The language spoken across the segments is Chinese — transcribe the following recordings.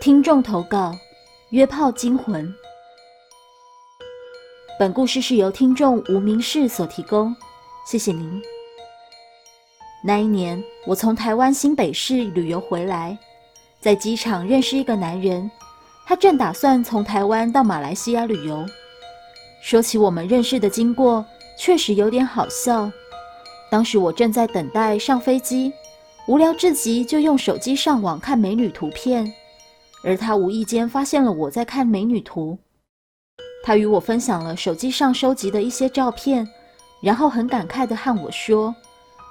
听众投稿：约炮惊魂。本故事是由听众无名氏所提供，谢谢您。那一年，我从台湾新北市旅游回来，在机场认识一个男人，他正打算从台湾到马来西亚旅游。说起我们认识的经过，确实有点好笑。当时我正在等待上飞机，无聊至极，就用手机上网看美女图片。而他无意间发现了我在看美女图，他与我分享了手机上收集的一些照片，然后很感慨地和我说：“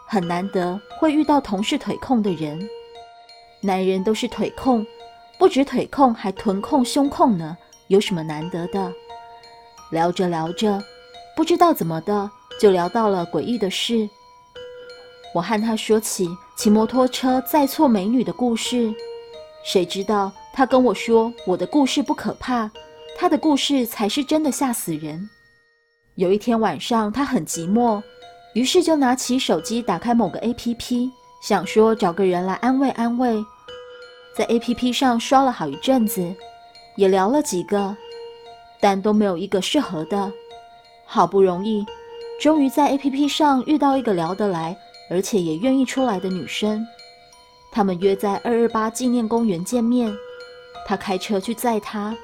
很难得会遇到同是腿控的人，男人都是腿控，不止腿控，还臀控、胸控呢，有什么难得的？”聊着聊着，不知道怎么的，就聊到了诡异的事。我和他说起骑摩托车载错美女的故事，谁知道？他跟我说：“我的故事不可怕，他的故事才是真的吓死人。”有一天晚上，他很寂寞，于是就拿起手机打开某个 APP，想说找个人来安慰安慰。在 APP 上刷了好一阵子，也聊了几个，但都没有一个适合的。好不容易，终于在 APP 上遇到一个聊得来，而且也愿意出来的女生。他们约在二二八纪念公园见面。他开车去载她。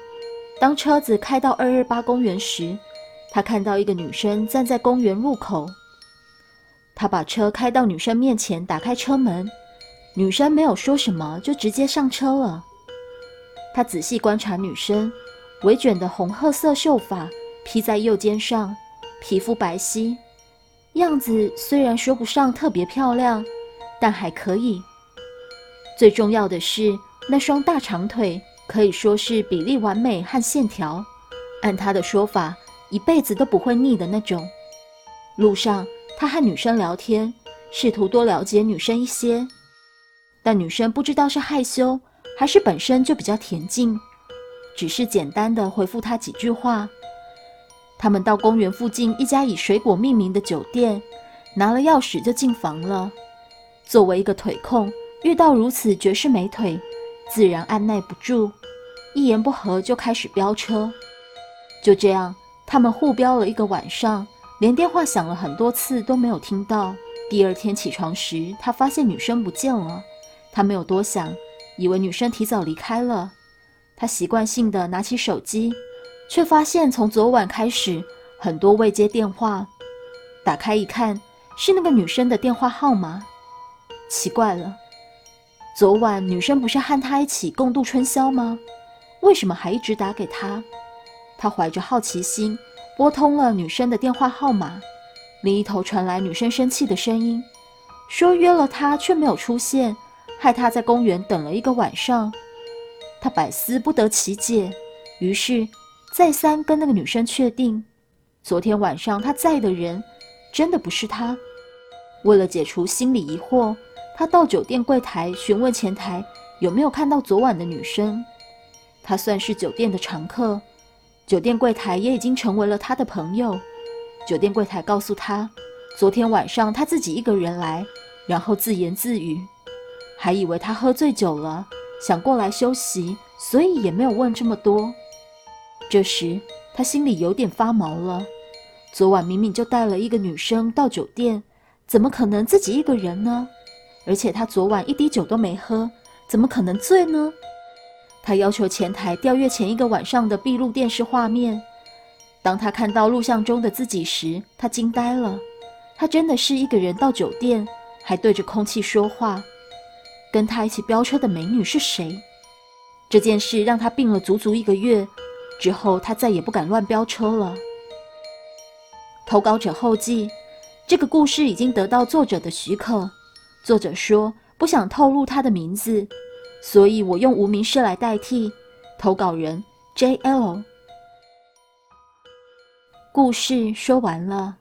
当车子开到二二八公园时，他看到一个女生站在公园入口。他把车开到女生面前，打开车门，女生没有说什么，就直接上车了。他仔细观察女生，微卷的红褐色秀发披在右肩上，皮肤白皙，样子虽然说不上特别漂亮，但还可以。最重要的是那双大长腿。可以说是比例完美和线条，按他的说法，一辈子都不会腻的那种。路上，他和女生聊天，试图多了解女生一些，但女生不知道是害羞还是本身就比较恬静，只是简单的回复他几句话。他们到公园附近一家以水果命名的酒店，拿了钥匙就进房了。作为一个腿控，遇到如此绝世美腿。自然按耐不住，一言不合就开始飙车。就这样，他们互飙了一个晚上，连电话响了很多次都没有听到。第二天起床时，他发现女生不见了。他没有多想，以为女生提早离开了。他习惯性的拿起手机，却发现从昨晚开始很多未接电话。打开一看，是那个女生的电话号码。奇怪了。昨晚女生不是和他一起共度春宵吗？为什么还一直打给他？他怀着好奇心拨通了女生的电话号码，另一头传来女生生气的声音，说约了他却没有出现，害他在公园等了一个晚上。他百思不得其解，于是再三跟那个女生确定，昨天晚上他在的人真的不是他。为了解除心理疑惑。他到酒店柜台询问前台有没有看到昨晚的女生。他算是酒店的常客，酒店柜台也已经成为了他的朋友。酒店柜台告诉他，昨天晚上他自己一个人来，然后自言自语，还以为他喝醉酒了，想过来休息，所以也没有问这么多。这时他心里有点发毛了，昨晚明明就带了一个女生到酒店，怎么可能自己一个人呢？而且他昨晚一滴酒都没喝，怎么可能醉呢？他要求前台调阅前一个晚上的闭路电视画面。当他看到录像中的自己时，他惊呆了。他真的是一个人到酒店，还对着空气说话。跟他一起飙车的美女是谁？这件事让他病了足足一个月。之后他再也不敢乱飙车了。投稿者后记：这个故事已经得到作者的许可。作者说不想透露他的名字，所以我用无名氏来代替。投稿人 J L。故事说完了。